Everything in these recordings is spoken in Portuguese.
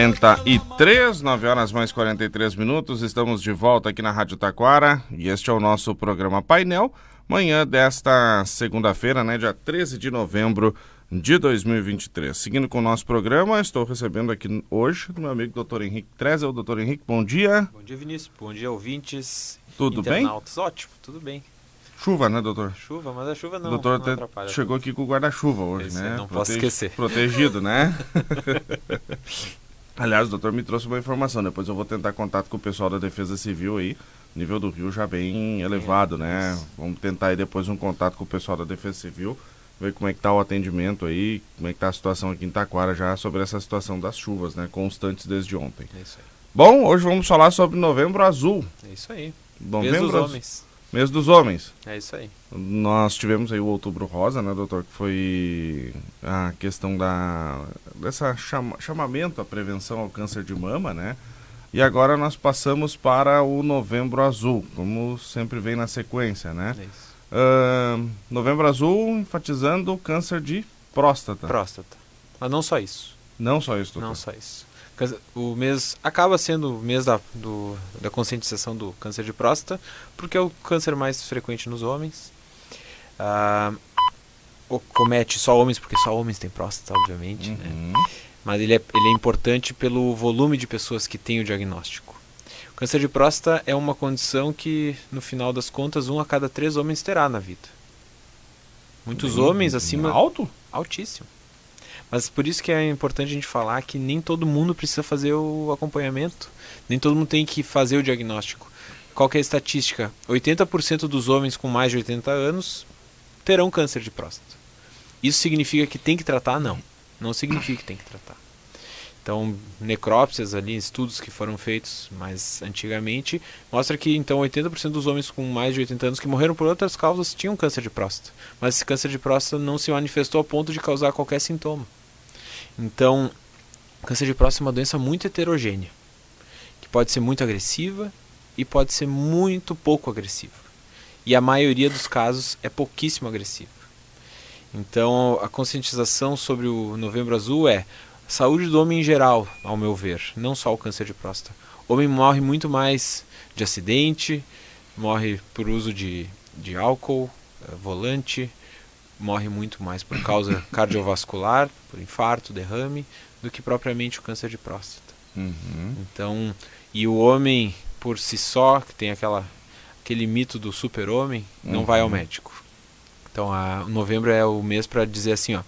43, 9 horas mais 43 minutos. Estamos de volta aqui na Rádio Taquara e este é o nosso programa Painel. Manhã desta segunda-feira, né, dia 13 de novembro de 2023. Seguindo com o nosso programa, estou recebendo aqui hoje o meu amigo Dr. Henrique Trezel. Doutor Henrique, bom dia. Bom dia, Vinícius. Bom dia, ouvintes. Tudo bem? Ótimo, tudo bem. Chuva, né, doutor? Chuva, mas a chuva não. Doutor não atrapalha. chegou aqui com o guarda-chuva hoje, Esse né? não posso esquecer. Protegido, né? Aliás, o doutor me trouxe uma informação. Depois eu vou tentar contato com o pessoal da Defesa Civil aí. Nível do rio já bem elevado, né? Vamos tentar aí depois um contato com o pessoal da Defesa Civil. Ver como é que tá o atendimento aí, como é que tá a situação aqui em Taquara já sobre essa situação das chuvas, né? Constantes desde ontem. É isso aí. Bom, hoje vamos falar sobre Novembro Azul. É isso aí. Novembro Azul- homens. Mês dos Homens. É isso aí. Nós tivemos aí o Outubro Rosa, né, doutor? Que foi a questão da dessa chama, chamamento à prevenção ao câncer de mama, né? E agora nós passamos para o Novembro Azul, como sempre vem na sequência, né? É isso. Ahn, novembro Azul enfatizando o câncer de próstata. Próstata. Mas não só isso. Não só isso, doutor. Não só isso. O mês acaba sendo o mês da, do- da conscientização do câncer de próstata, porque é o câncer mais frequente nos homens. Ah, comete só homens, porque só homens têm próstata, obviamente. né? Uhum. mas ele é, ele é importante pelo volume de pessoas que têm o diagnóstico. O câncer de próstata é uma condição que, no final das contas, um a cada três homens terá na vida. Muitos Bem- homens acima. Alto? Altíssimo. Mas por isso que é importante a gente falar que nem todo mundo precisa fazer o acompanhamento. Nem todo mundo tem que fazer o diagnóstico. Qual é a estatística? 80% dos homens com mais de 80 anos terão câncer de próstata. Isso significa que tem que tratar? Não. Não significa que tem que tratar. Então, necrópsias ali, estudos que foram feitos mais antigamente, mostra que então 80% dos homens com mais de 80 anos que morreram por outras causas tinham câncer de próstata. Mas esse câncer de próstata não se manifestou ao ponto de causar qualquer sintoma. Então, o câncer de próstata é uma doença muito heterogênea, que pode ser muito agressiva e pode ser muito pouco agressiva. E a maioria dos casos é pouquíssimo agressiva. Então, a conscientização sobre o Novembro Azul é saúde do homem em geral, ao meu ver, não só o câncer de próstata. O homem morre muito mais de acidente, morre por uso de, de álcool, eh, volante, morre muito mais por causa cardiovascular, por infarto, derrame, do que propriamente o câncer de próstata. Uhum. Então, e o homem por si só, que tem aquela aquele mito do super-homem, não Uhum. vai ao médico. Então, a, novembro é o mês para dizer assim, ó,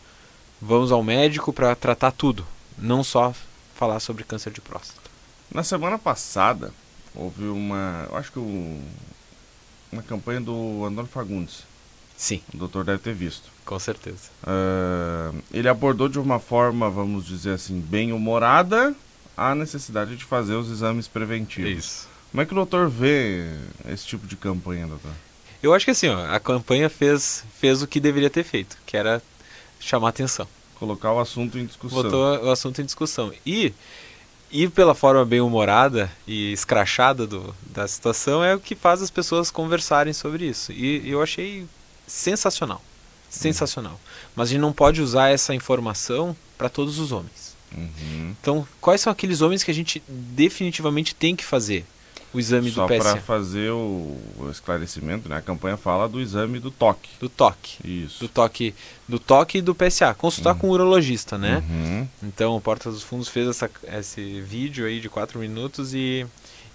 vamos ao médico para tratar tudo, não só falar sobre câncer de próstata. Na semana passada, houve uma. Eu acho que o- uma campanha do Antônio Fagundes. Sim, O doutor deve ter visto. com certeza. Ah, ele abordou de uma forma, vamos dizer assim, bem humorada a necessidade de fazer os exames preventivos. Como é que o doutor vê esse tipo de campanha, doutor? Eu acho que assim, ó, a campanha fez, fez o que deveria ter feito, que era chamar atenção. Colocar o assunto em discussão. botou o assunto em discussão. E, e pela forma bem humorada e escrachada do, da situação é o que faz as pessoas conversarem sobre isso. E, eu achei sensacional. Sensacional. Mas a gente não pode usar essa informação para todos os homens. Uhum. Então, quais são aqueles homens que a gente definitivamente tem que fazer o exame Só do para PSA? fazer o, o esclarecimento, né? A campanha fala do exame do toque. Do toque. Isso. Do toque, do toque e do PSA. Consultar com o urologista, né? Uhum. Então, o Porta dos Fundos fez essa, esse vídeo aí de 4 minutos e,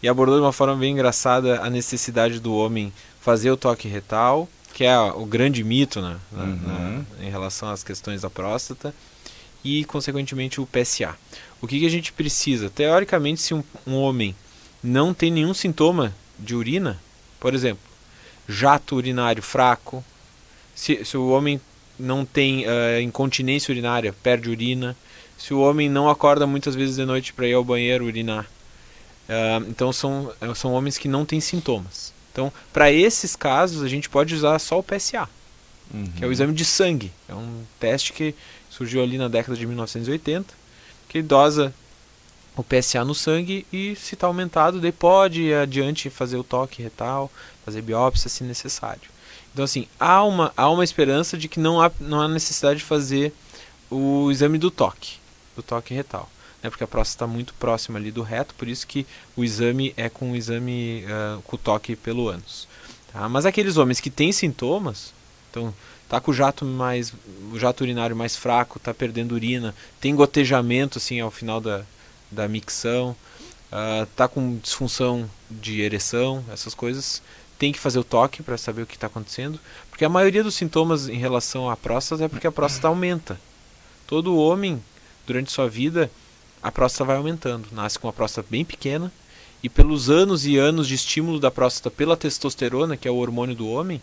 e abordou de uma forma bem engraçada a necessidade do homem fazer o toque retal, que é o grande mito né, na- Uhum. na- em relação às questões da próstata, e, consequentemente, o PSA. O que, que a gente precisa? Teoricamente, se um, um homem não tem nenhum sintoma de urina, por exemplo, jato urinário fraco, se, se o homem não tem eh, incontinência urinária, perde urina, se o homem não acorda muitas vezes de noite para ir ao banheiro urinar. Ah, então são, são homens que não têm sintomas. Então, para esses casos, a gente pode usar só o PSA, que é o Uhum. exame de sangue. É um teste que surgiu ali na década de 1980, que dosa o PSA no sangue e se está aumentado, daí pode ir adiante fazer o toque retal, fazer biópsia se necessário. Então assim, há uma, há uma esperança de que não há, não há necessidade de fazer o exame do toque, do toque retal. Né, porque a próstata está muito próxima ali do reto, por isso que o exame é com o exame uh, com toque pelo ânus. Tá? Mas aqueles homens que têm sintomas, então tá com o jato mais o jato urinário mais fraco, tá perdendo urina, tem gotejamento assim ao final da, da micção, uh, tá com disfunção de ereção, essas coisas, tem que fazer o toque para saber o que está acontecendo, porque a maioria dos sintomas em relação à próstata é porque a próstata aumenta. Todo homem durante sua vida a próstata vai aumentando, nasce com uma próstata bem pequena e pelos anos e anos de estímulo da próstata pela testosterona, que é o hormônio do homem,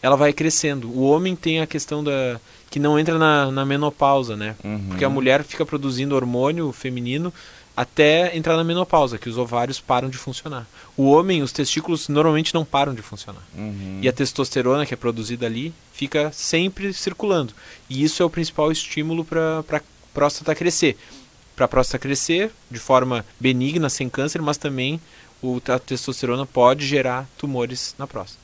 ela vai crescendo. O homem tem a questão da que não entra na, na menopausa, né? Uhum. Porque a mulher fica produzindo hormônio feminino até entrar na menopausa, que os ovários param de funcionar. O homem, os testículos normalmente não param de funcionar. Uhum. E a testosterona que é produzida ali fica sempre circulando. E isso é o principal estímulo para a próstata crescer. Para a próstata crescer de forma benigna, sem câncer, mas também o, a testosterona pode gerar tumores na próstata.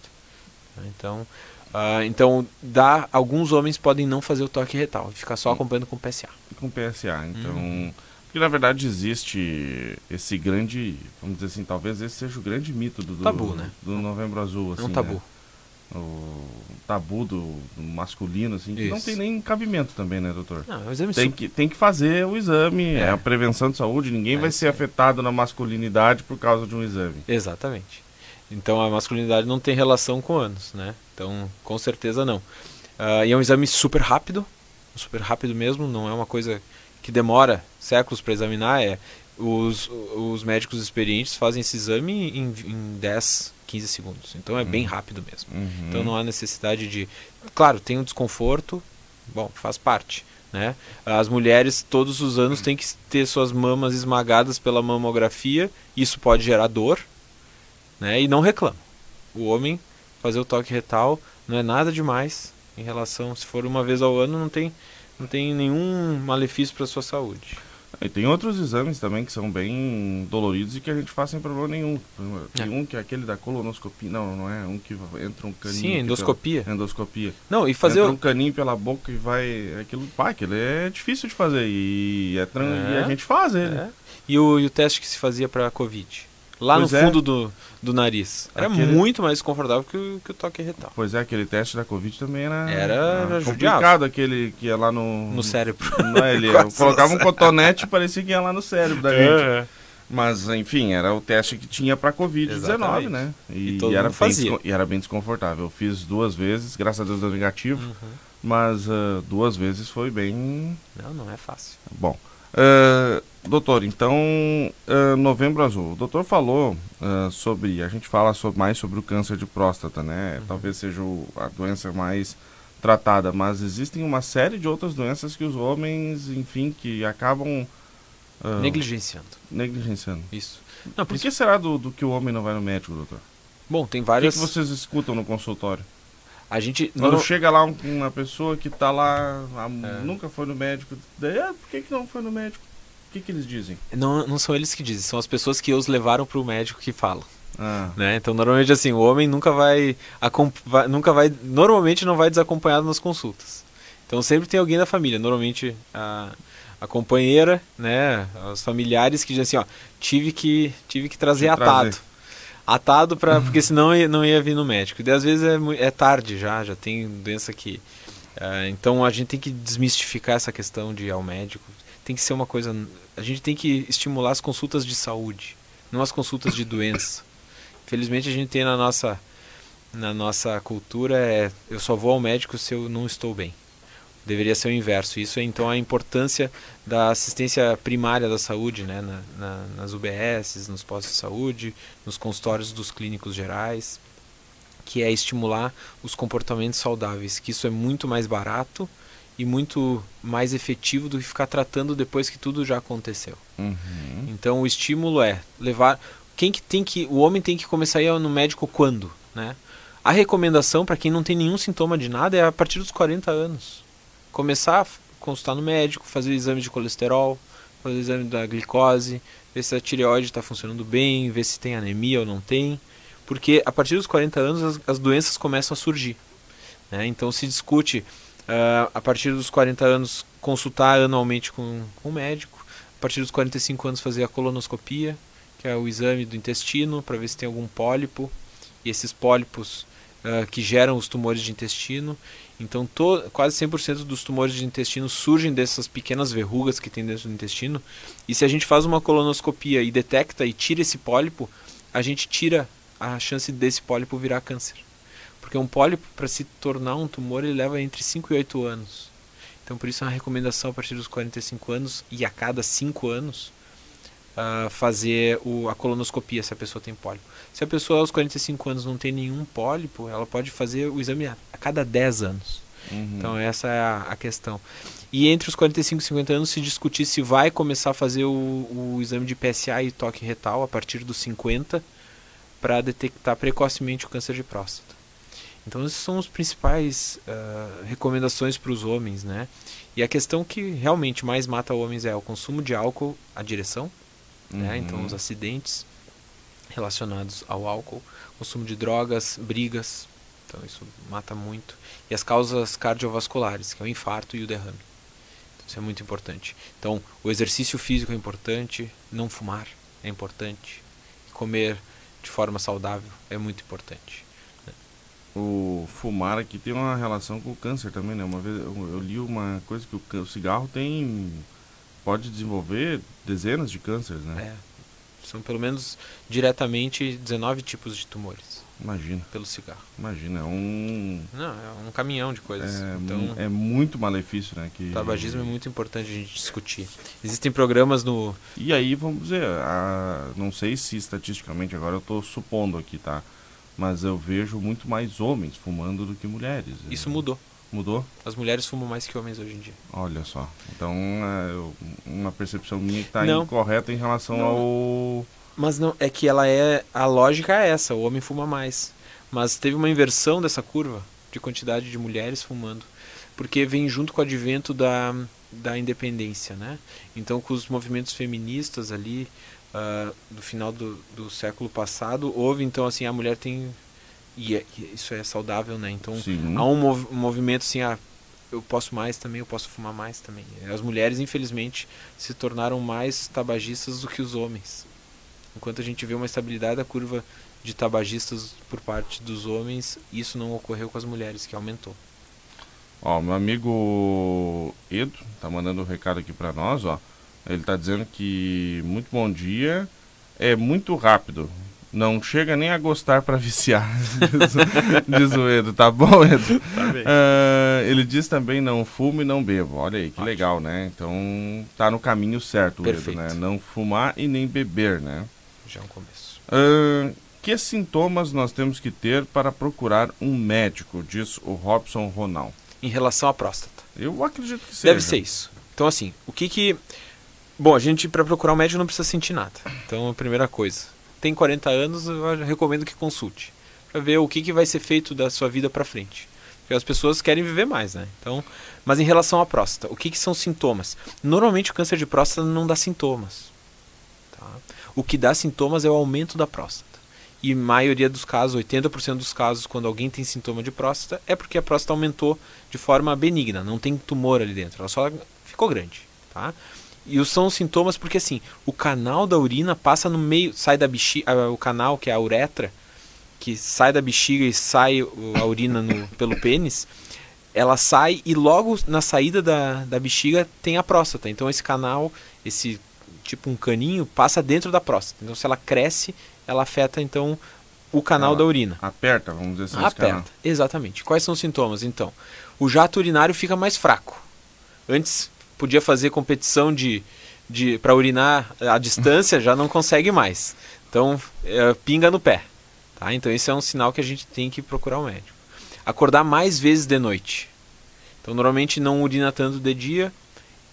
Então, uh, então dá, alguns homens podem não fazer o toque retal, ficar só acompanhando com PSA. Com PSA, então. Uhum. Porque na verdade existe esse grande, vamos dizer assim, talvez esse seja o grande mito do, do tabu, né? Do Novembro Azul. Assim, é um tabu. Né? O tabu do, do masculino, assim, que não tem nem cabimento também, né, doutor? Não, é um exame tem, que, tem que fazer o exame, é, é a prevenção de saúde, ninguém é vai ser afetado na masculinidade por causa de um exame. Exatamente. Então a masculinidade não tem relação com anos, né? Então, com certeza não. Uh, e é um exame super rápido, super rápido mesmo, não é uma coisa que demora séculos para examinar, é os, os médicos experientes fazem esse exame em, em 10, 15 segundos. Então é uhum. bem rápido mesmo. Uhum. Então não há necessidade de. Claro, tem um desconforto, bom, faz parte. Né? As mulheres todos os anos têm que ter suas mamas esmagadas pela mamografia, isso pode gerar dor, né? E não reclama. O homem fazer o toque retal não é nada demais em relação, se for uma vez ao ano, não tem, não tem nenhum malefício para sua saúde. E tem outros exames também que são bem doloridos e que a gente faz sem problema nenhum. Tem é. um que é aquele da colonoscopia. Não, não é um que entra um caninho. Sim, endoscopia. Pela, endoscopia. Não, e fazer. Entra um caninho pela boca e vai. Aquilo, pá, aquilo é difícil de fazer. E, é, é. e a gente faz ele. É. E, o, e o teste que se fazia para Covid? Lá pois no é. fundo do, do nariz. Era aquele... muito mais confortável que o, que o toque retal. Pois é, aquele teste da Covid também era, era, era complicado, aquele que ia lá no... No cérebro. Não, é, ele colocava um cotonete e parecia que ia lá no cérebro da gente. É. Mas, enfim, era o teste que tinha para Covid-19, né? E, e, e era bem, e era bem desconfortável. Eu fiz duas vezes, graças a Deus deu negativo. Uhum. Mas uh, duas vezes foi bem... Não, não é fácil. Bom, uh, Doutor, então, uh, Novembro Azul. O doutor falou uh, sobre, a gente fala sobre, mais sobre o câncer de próstata, né? Uhum. Talvez seja o, a doença mais tratada, mas existem uma série de outras doenças que os homens, enfim, que acabam... Uh, negligenciando. Negligenciando. Isso. Não, por, por que será do, do, que o homem não vai no médico, doutor? Bom, tem várias... O que, que vocês escutam no consultório? A gente... Quando não... chega lá uma pessoa que está lá, é. nunca foi no médico, daí, ah, por que, que não foi no médico? O que, que eles dizem? Não, não são eles que dizem, são as pessoas que os levaram para o médico que falam. Ah. Né? Então, normalmente, assim, o homem nunca vai, nunca vai, normalmente não vai desacompanhado nas consultas. Então, sempre tem alguém da família, normalmente a, a companheira, né, os familiares que dizem assim, ó, tive que, tive que trazer atado. Trazer. Atado para porque senão não ia vir no médico. E às vezes é, é tarde já, já tem doença que uh, então a gente tem que desmistificar essa questão de ir ao médico tem que ser uma coisa. A gente tem que estimular as consultas de saúde, não as consultas de doença. Infelizmente a gente tem na nossa na nossa cultura é eu só vou ao médico se eu não estou bem. Deveria ser o inverso. Isso é então a importância da assistência primária da saúde, né? Na, na, nas UBSs, nos postos de saúde, nos consultórios dos clínicos gerais, que é estimular os comportamentos saudáveis, que isso é muito mais barato e muito mais efetivo do que ficar tratando depois que tudo já aconteceu. Uhum. Então o estímulo é levar quem que tem que o homem tem que começar a ir no médico quando, né? A recomendação para quem não tem nenhum sintoma de nada é a partir dos 40 anos. Começar a consultar no médico, fazer o exame de colesterol, fazer o exame da glicose, ver se a tireoide está funcionando bem, ver se tem anemia ou não tem. Porque a partir dos 40 anos as, as doenças começam a surgir. Né? Então se discute uh, a partir dos 40 anos, consultar anualmente com, o médico. a partir dos 45 anos fazer a colonoscopia, que é o exame do intestino para ver se tem algum pólipo e esses pólipos uh, que geram os tumores de intestino. Então, to, quase 100% dos tumores de intestino surgem dessas pequenas verrugas que tem dentro do intestino. E se a gente faz uma colonoscopia e detecta e tira esse pólipo, a gente tira a chance desse pólipo virar câncer. Porque um pólipo, para se tornar um tumor, ele leva entre 5 e 8 anos. Então, por isso, é uma recomendação a partir dos 45 anos e a cada 5 anos uh, fazer o, a colonoscopia se a pessoa tem pólipo. Se a pessoa aos 45 anos não tem nenhum pólipo, ela pode fazer o exame a, a cada 10 anos. Uhum. Então, essa é a, a, questão. E entre os 45 e 50 anos se discutir se vai começar a fazer o, o exame de PSA e toque retal a partir dos 50 para detectar precocemente o câncer de próstata. Então, essas são as principais uh, recomendações para os homens, né? E a questão que realmente mais mata homens é o consumo de álcool, a direção, né? uhum. né? Então, os acidentes relacionados ao álcool, consumo de drogas, brigas, então isso mata muito. E as causas cardiovasculares, que é o infarto e o derrame. Então, isso é muito importante. Então, o exercício físico é importante, não fumar é importante, comer de forma saudável é muito importante. O fumar aqui tem uma relação com o câncer também, né? Uma vez eu, eu li uma coisa que o, o, cigarro tem pode desenvolver dezenas de cânceres, né? É. São pelo menos diretamente 19 tipos de tumores. Imagina. Pelo cigarro. Imagina, é um. Não, é um caminhão de coisas. É, então, é muito malefício, né? Que... O tabagismo é muito importante a gente discutir. Existem programas no. E aí, vamos dizer, a... não sei se estatisticamente, agora eu estou supondo aqui, tá? Mas eu vejo muito mais homens fumando do que mulheres. Isso mudou. Mudou? As mulheres fumam mais que homens hoje em dia. Olha só. Então, é uma percepção minha que está incorreta em relação não. ao mas não, é que ela é. A lógica é essa, o homem fuma mais. Mas teve uma inversão dessa curva de quantidade de mulheres fumando. Porque vem junto com o advento da, da independência, né? Então com os movimentos feministas ali uh, do final do, do século passado, houve então assim, a mulher tem. E, é, isso é saudável, né? Então Sim. há um, mov, um movimento assim, ah, eu posso mais também, eu posso fumar mais também. As mulheres, infelizmente, se tornaram mais tabagistas do que os homens. Enquanto a gente vê uma estabilidade da curva de tabagistas por parte dos homens, isso não ocorreu com as mulheres, que aumentou. Ó, meu amigo Edo tá mandando um recado aqui para nós, ó. Ele tá dizendo que muito bom dia, é muito rápido. Não chega nem a gostar para viciar, diz o Edo. Tá bom, Edo? Tá. Uh, ele diz também não fumo e não bebo. Olha aí, que Ótimo. legal, né? Então tá no caminho certo, Perfeito. Edo, né? Não fumar e nem beber, né? Já é um começo. Uh, que sintomas nós temos que ter para procurar um médico, diz o Robson Ronald. Em relação à próstata. Eu acredito que seja. Deve ser isso. Então, assim, o que que. Bom, a gente, para procurar um médico, não precisa sentir nada. Então, a primeira coisa. Tem 40 anos, eu recomendo que consulte. Para ver o que, que vai ser feito da sua vida para frente. Porque as pessoas querem viver mais, né? Então, mas em relação à próstata, o que, que são sintomas? Normalmente o câncer de próstata não dá sintomas. Tá? O que dá sintomas é o aumento da próstata. E maioria dos casos, 80% dos casos, quando alguém tem sintoma de próstata, é porque a próstata aumentou de forma benigna, não tem tumor ali dentro, ela só ficou grande, tá? E são sintomas porque assim, o canal da urina passa no meio, sai da bexiga, o canal que é a uretra, que sai da bexiga e sai a urina no, pelo pênis, ela sai e logo na saída da, da bexiga tem a próstata. Então esse canal, esse tipo um caninho, passa dentro da próstata. Então, se ela cresce, ela afeta então o canal ela da urina. Aperta, vamos dizer assim. Aperta, exatamente. Quais são os sintomas então? O jato urinário fica mais fraco. Antes podia fazer competição de, de para urinar à distância, já não consegue mais. Então, é, pinga no pé. Tá? Então, esse é um sinal que a gente tem que procurar o um médico. Acordar mais vezes de noite. Então, normalmente não urina tanto de dia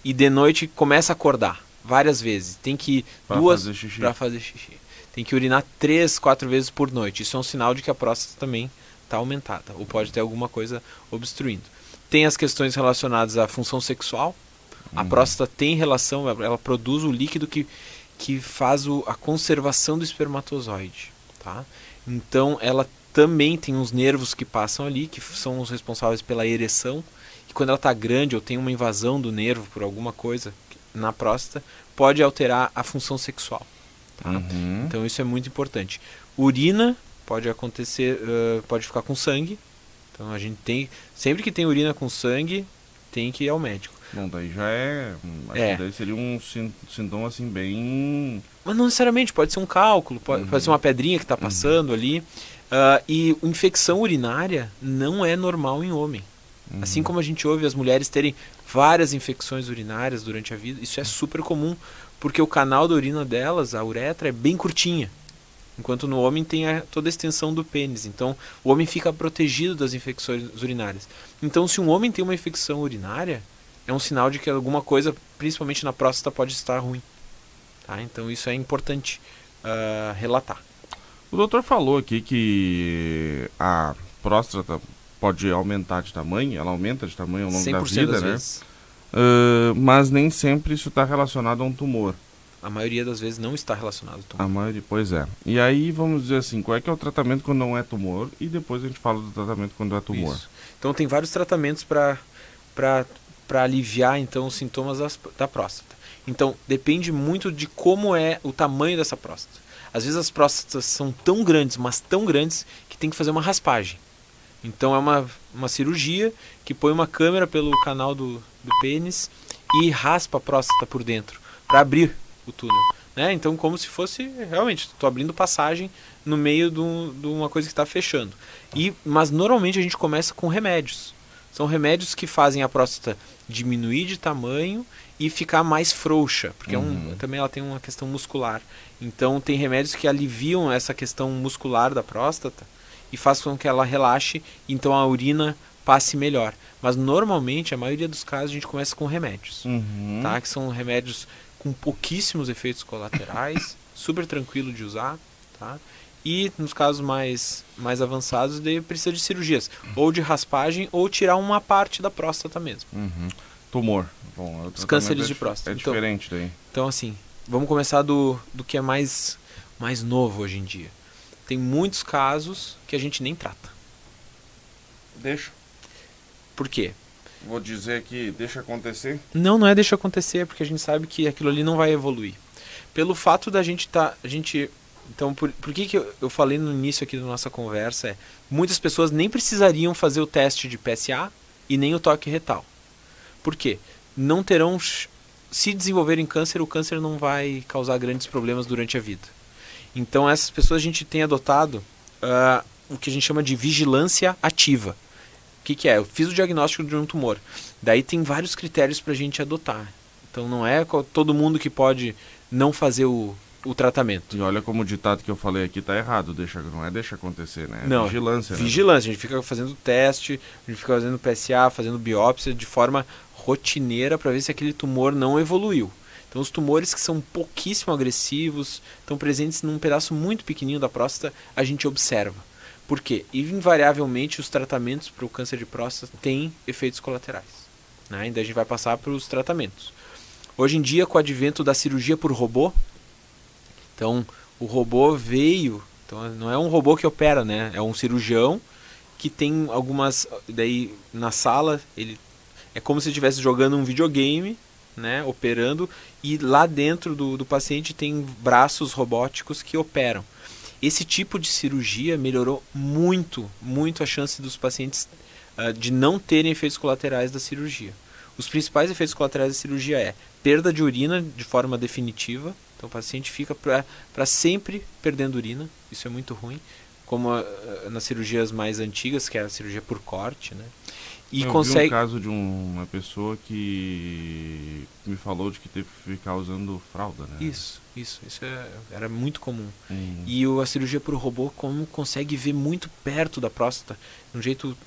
e de noite começa a acordar várias vezes. Tem que ir pra duas para fazer xixi. Tem que urinar três, quatro vezes por noite. Isso é um sinal de que a próstata também está aumentada ou pode ter alguma coisa obstruindo. Tem as questões relacionadas à função sexual. A uhum. próstata tem relação, ela produz o líquido que, que faz o, a conservação do espermatozoide. Tá? Então ela também tem uns nervos que passam ali, que são os responsáveis pela ereção. E quando ela está grande ou tem uma invasão do nervo por alguma coisa, na próstata pode alterar a função sexual. Tá? Uhum. Então isso é muito importante. Urina pode acontecer, uh, pode ficar com sangue. Então a gente tem, sempre que tem urina com sangue, tem que ir ao médico. Bom, daí já é. Acho É. que daí seria um sin- sintoma assim bem. Mas não necessariamente, pode ser um cálculo, pode, Uhum. pode ser uma pedrinha que está passando ali. Ah, e infecção urinária não é normal em homem. Uhum. Assim como a gente ouve as mulheres terem várias infecções urinárias durante a vida, isso é super comum, porque o canal da urina delas, a uretra, é bem curtinha. Enquanto no homem tem a- toda a extensão do pênis. Então, o homem fica protegido das infecções urinárias. Então, se um homem tem uma infecção urinária, é um sinal de que alguma coisa, principalmente na próstata, pode estar ruim. Tá? Então, isso é importante ah, relatar. O doutor falou aqui que a próstata pode aumentar de tamanho, ela aumenta de tamanho ao longo 100% da vida, né? Ah, mas nem sempre isso está relacionado a um tumor. A maioria das vezes não está relacionado ao tumor. A maioria, pois é. E aí vamos dizer assim, qual é que é o tratamento quando não é tumor? E depois a gente fala do tratamento quando é tumor. Isso. Então tem vários tratamentos para aliviar então os sintomas das- da próstata. Então depende muito de como é o tamanho dessa próstata. Às vezes as próstatas são tão grandes, mas tão grandes que tem que fazer uma raspagem. Então é uma, uma cirurgia que põe uma câmera pelo canal do, do pênis e raspa a próstata por dentro para abrir o túnel. Né? Então como se fosse realmente estou abrindo passagem no meio de uma coisa que está fechando. E, mas normalmente a gente começa com remédios. São remédios que fazem a próstata diminuir de tamanho e ficar mais frouxa, porque é um, Uhum. também ela tem uma questão muscular. Então tem remédios que aliviam essa questão muscular da próstata e faz com que ela relaxe, então a urina passe melhor. Mas normalmente, a maioria dos casos, a gente começa com remédios, Uhum. tá? Que são remédios com pouquíssimos efeitos colaterais, super tranquilo de usar, tá? E nos casos mais, mais avançados, daí precisa de cirurgias, ou de raspagem, ou tirar uma parte da próstata mesmo. Uhum. Tumor. Bom, Os cânceres é de próstata. É Então- diferente daí. Então, assim, vamos começar do, do que é mais, mais novo hoje em dia. Tem muitos casos que a gente nem trata. Deixa. Por quê? Vou dizer que deixa acontecer. Não, não é deixa acontecer, porque a gente sabe que aquilo ali não vai evoluir. Pelo fato da gente tá, a gente, então por, por que que eu, eu falei no início aqui da nossa conversa é, muitas pessoas nem precisariam fazer o teste de PSA e nem o toque retal. Por quê? Não terão se desenvolverem câncer, o câncer não vai causar grandes problemas durante a vida. Então essas pessoas a gente tem adotado ah, o que a gente chama de vigilância ativa. O que, que é? Eu fiz o diagnóstico de um tumor. Daí tem vários critérios para a gente adotar. Então não é todo mundo que pode não fazer o, o tratamento. E olha como o ditado que eu falei aqui tá errado. Deixa, não é deixa acontecer, né? É Não, vigilância. né? Vigilância, a gente fica fazendo teste, a gente fica fazendo PSA, fazendo biópsia de forma rotineira para ver se aquele tumor não evoluiu. Então os tumores que são pouquíssimo agressivos, estão presentes num pedaço muito pequenininho da próstata, a gente observa. Por quê? Invariavelmente os tratamentos para o câncer de próstata têm efeitos colaterais. Né? Ainda a gente vai passar para os tratamentos. Hoje em dia, com o advento da cirurgia por robô, então o robô veio, então não é um robô que opera, né? É um cirurgião que tem algumas, daí na sala ele é como se estivesse jogando um videogame, né? Operando e lá dentro do, do paciente tem braços robóticos que operam. Esse tipo de cirurgia melhorou muito, muito a chance dos pacientes ah, de não terem efeitos colaterais da cirurgia. Os principais efeitos colaterais da cirurgia é perda de urina de forma definitiva, então o paciente fica para sempre perdendo urina, isso é muito ruim, como ah, nas cirurgias mais antigas, que é a cirurgia por corte, né? E eu vi consegue um caso de um- uma pessoa que me falou de que teve que ficar usando fralda, né? isso, isso, isso é- era muito comum. Hum. E o, a cirurgia por robô, como consegue ver muito perto da próstata, de um jeito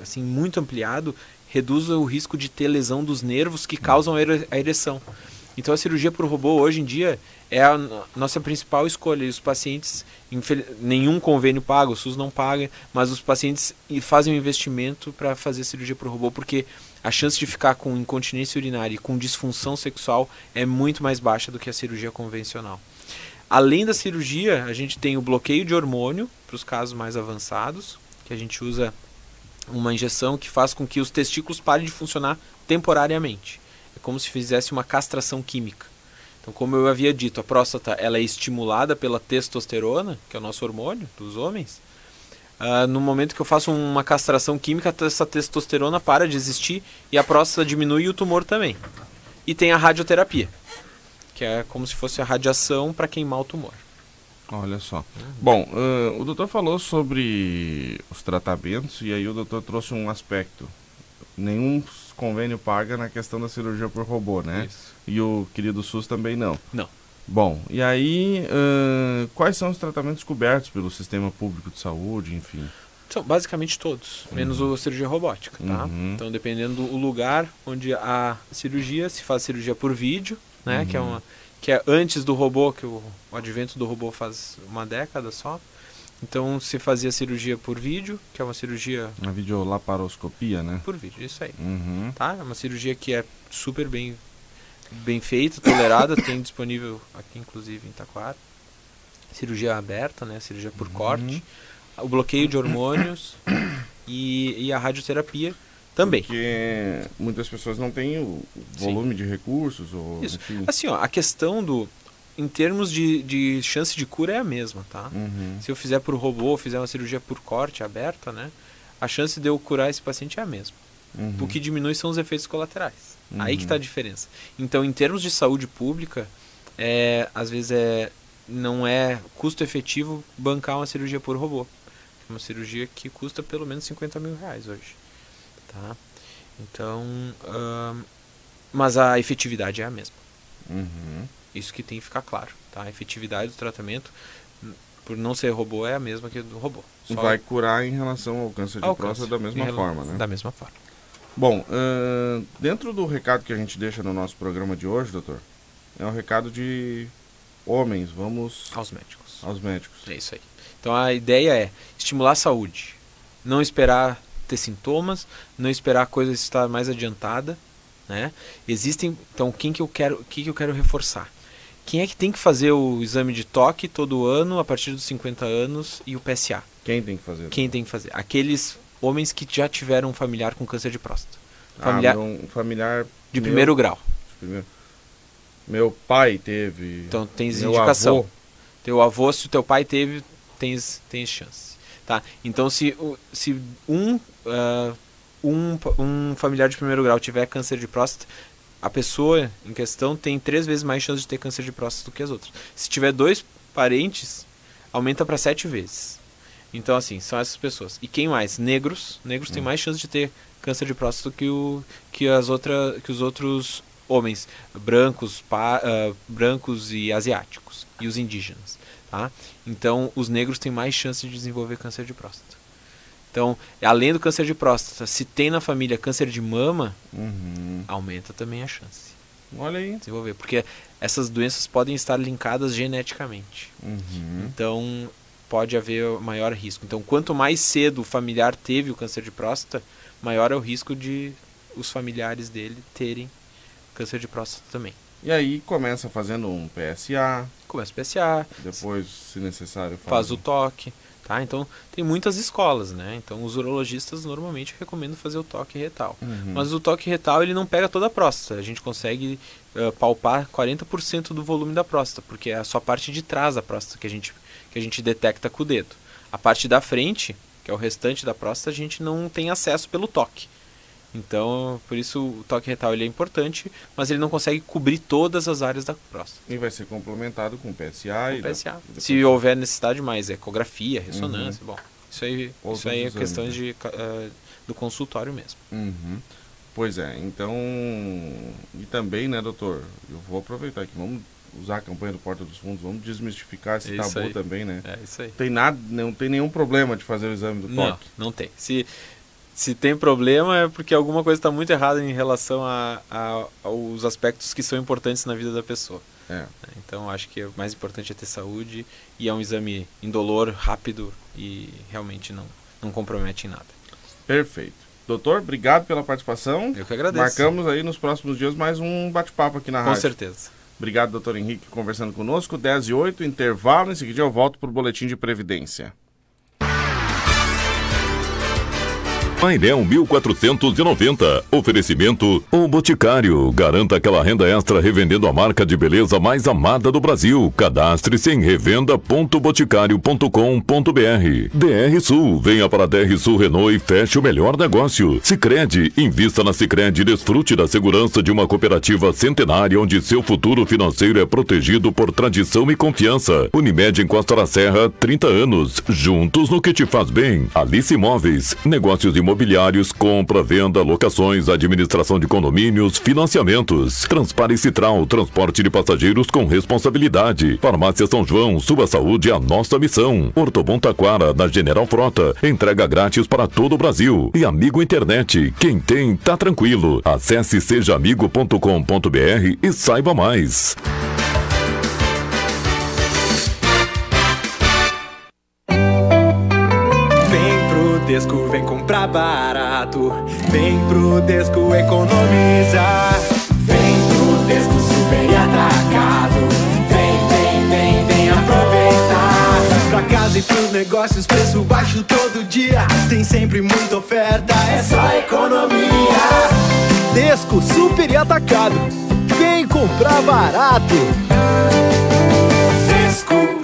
assim muito ampliado, reduz o risco de ter lesão dos nervos que causam a a ereção. Então a cirurgia por robô hoje em dia é a no- nossa principal escolha. E os pacientes, nenhum convênio paga, o SUS não paga, mas os pacientes fazem um investimento para fazer cirurgia por robô porque a chance de ficar com incontinência urinária e com disfunção sexual é muito mais baixa do que a cirurgia convencional. Além da cirurgia, a gente tem o bloqueio de hormônio para os casos mais avançados, que a gente usa uma injeção que faz com que os testículos parem de funcionar temporariamente. Como se fizesse uma castração química. Então, como eu havia dito, a próstata ela é estimulada pela testosterona, que é o nosso hormônio dos homens. Uh, no momento que eu faço uma castração química, essa testosterona para de existir e a próstata diminui e o tumor também. E tem a radioterapia, que é como se fosse a radiação para queimar o tumor. Olha só. Bom, uh, o doutor falou sobre os tratamentos e aí o doutor trouxe um aspecto. Nenhum convênio paga na questão da cirurgia por robô, né? Isso. E o querido SUS também não. Não. Bom, e aí, uh, quais são os tratamentos cobertos pelo sistema público de saúde, enfim? São basicamente todos, uhum. menos a cirurgia robótica, tá? Uhum. Então, dependendo do lugar onde a cirurgia, se faz cirurgia por vídeo, né? Uhum. Que, é uma, que é antes do robô, que o, o advento do robô faz uma década só. Então, se fazia cirurgia por vídeo, que é uma cirurgia... Uma videolaparoscopia, né? Por vídeo, isso aí. Uhum. Tá? É uma cirurgia que é super bem bem feita, tolerada, tem disponível aqui inclusive em Taquara. Cirurgia aberta, né? Cirurgia por uhum. corte. O bloqueio de hormônios e, e a radioterapia também. Porque muitas pessoas não têm o volume Sim. de recursos. Ou, Isso. Enfim. Assim, ó, a questão do. Em termos de, de chance de cura é a mesma, tá? Uhum. Se eu fizer por robô, fizer uma cirurgia por corte aberta, né? A chance de eu curar esse paciente é a mesma. Uhum. O que diminui são os efeitos colaterais. Uhum. Aí que está a diferença. Então, em termos de saúde pública, é, às vezes é, não é custo efetivo bancar uma cirurgia por robô. É uma cirurgia que custa pelo menos 50 mil reais hoje. Tá? Então, mas a efetividade é a mesma. Uhum. Isso que tem que ficar claro. Tá? A efetividade do tratamento, por não ser robô, é a mesma que do robô. Só Vai curar em relação ao câncer de próstata da mesma forma, né? Da mesma forma. Bom, uh, dentro do recado que a gente deixa no nosso programa de hoje, doutor, é um recado de homens, vamos... Aos médicos. Aos médicos. É isso aí. Então a ideia é estimular a saúde, não esperar ter sintomas, não esperar a coisa estar mais adiantada, né? Existem, então quem que eu quero, o que, que eu quero reforçar? Quem é que tem que fazer o exame de toque todo ano a partir dos 50 anos e o PSA? Quem tem que fazer? Quem tem que fazer? Aqueles homens que já tiveram um familiar com câncer de próstata. Familiar, ah, um familiar de meu, primeiro grau. Primeiro. Meu pai teve. Então tens indicação. Avô. Teu avô, se o teu pai teve, tens, tens chance. Tá? Então se, se um, uh, um, um familiar de primeiro grau tiver câncer de próstata, a pessoa em questão tem três vezes mais chance de ter câncer de próstata do que as outras. Se tiver dois parentes, aumenta para sete vezes. Então, assim, são essas pessoas. E quem mais? Negros. Negros hum. têm mais chance de ter câncer de próstata que, o, que, as outra, que os outros homens brancos, pa, uh, brancos e asiáticos. E os indígenas. Tá? Então, os negros têm mais chance de desenvolver câncer de próstata. Então, além do câncer de próstata, se tem na família câncer de mama, uhum. aumenta também a chance. Olha aí. Desenvolver. Porque essas doenças podem estar linkadas geneticamente. Uhum. Então, pode haver maior risco. Então, quanto mais cedo o familiar teve o câncer de próstata, maior é o risco de os familiares dele terem câncer de próstata também. E aí começa fazendo um PSA. Começa o PSA. Depois, se necessário, faz, faz o toque. Tá? Então, tem muitas escolas, né? Então, os urologistas normalmente recomendam fazer o toque retal. Uhum. Mas o toque retal, ele não pega toda a próstata. A gente consegue uh, palpar 40% do volume da próstata, porque é a só parte de trás da próstata que a gente que a gente detecta com o dedo. A parte da frente, que é o restante da próstata, a gente não tem acesso pelo toque. Então, por isso o toque retal ele é importante, mas ele não consegue cobrir todas as áreas da próstata. E vai ser complementado com PSA com e PSA. Da... Se houver necessidade mais, ecografia, ressonância, uhum. bom. Isso aí, isso aí é questão de, uh, do consultório mesmo. Uhum. Pois é, então. E também, né, doutor? Eu vou aproveitar aqui, vamos usar a campanha do Porta dos Fundos, vamos desmistificar esse é tabu aí. também, né? É isso aí. Tem nada, não tem nenhum problema de fazer o exame do toque. Não, não tem. Se, se tem problema é porque alguma coisa está muito errada em relação a, a, aos aspectos que são importantes na vida da pessoa. É. Então acho que o mais importante é ter saúde e é um exame indolor, rápido e realmente não, não compromete em nada. Perfeito. Doutor, obrigado pela participação. Eu que agradeço. Marcamos aí nos próximos dias mais um bate-papo aqui na Com rádio. Com certeza. Obrigado, doutor Henrique, conversando conosco. 10 e 8, intervalo. Em seguida eu volto para o Boletim de Previdência. Painel 1490. Oferecimento O Boticário. Garanta aquela renda extra revendendo a marca de beleza mais amada do Brasil. Cadastre-se em revenda.boticário.com.br. DR Sul. Venha para a DR Sul Renault e feche o melhor negócio. Sicredi. Invista na Sicredi e desfrute da segurança de uma cooperativa centenária onde seu futuro financeiro é protegido por tradição e confiança. Unimed em Costa da Serra, 30 anos. Juntos no que te faz bem. Alice Imóveis. Negócios imobiliários, compra, venda, locações, administração de condomínios, financiamentos. Transpare Citral, transporte de passageiros com responsabilidade. Farmácia São João, sua saúde é a nossa missão. Ortobon Taquara, na General Frota. Entrega grátis para todo o Brasil. E Amigo Internet. Quem tem, tá tranquilo. Acesse sejaamigo.com.br e saiba mais. Vem pro Desco, vem comprar barato. Vem pro Desco economizar. Vem pro Desco super e atacado. Vem, vem, vem, vem aproveitar. Pra casa e pros negócios, preço baixo todo dia. Tem sempre muita oferta, é só economia. Desco super e atacado. Vem comprar barato. Desco,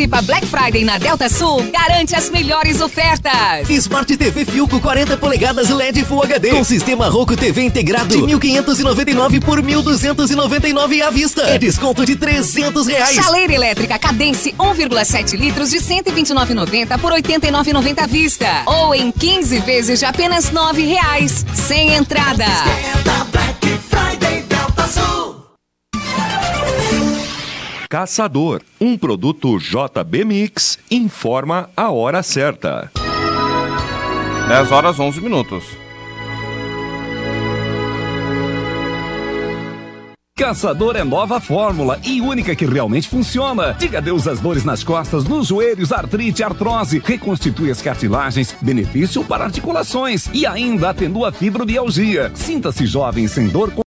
antecipa Black Friday na Delta Sul garante as melhores ofertas. Smart TV Fiuco 40 polegadas LED Full HD com sistema Roku TV integrado de 1.599 por 1.299 à vista. É desconto de 300 reais. Chaleira elétrica Cadence 1,7 litros de 129,90 por 89,90 à vista. Ou em 15 vezes de apenas 9 reais. Sem entrada. Esquenta, Caçador, um produto JB Mix, informa a hora certa. 10 horas 11 minutos. Caçador é nova fórmula e única que realmente funciona. Diga adeus às dores nas costas, nos joelhos, artrite, artrose, reconstitui as cartilagens, benefício para articulações e ainda atenua a fibromialgia. Sinta-se jovem sem dor.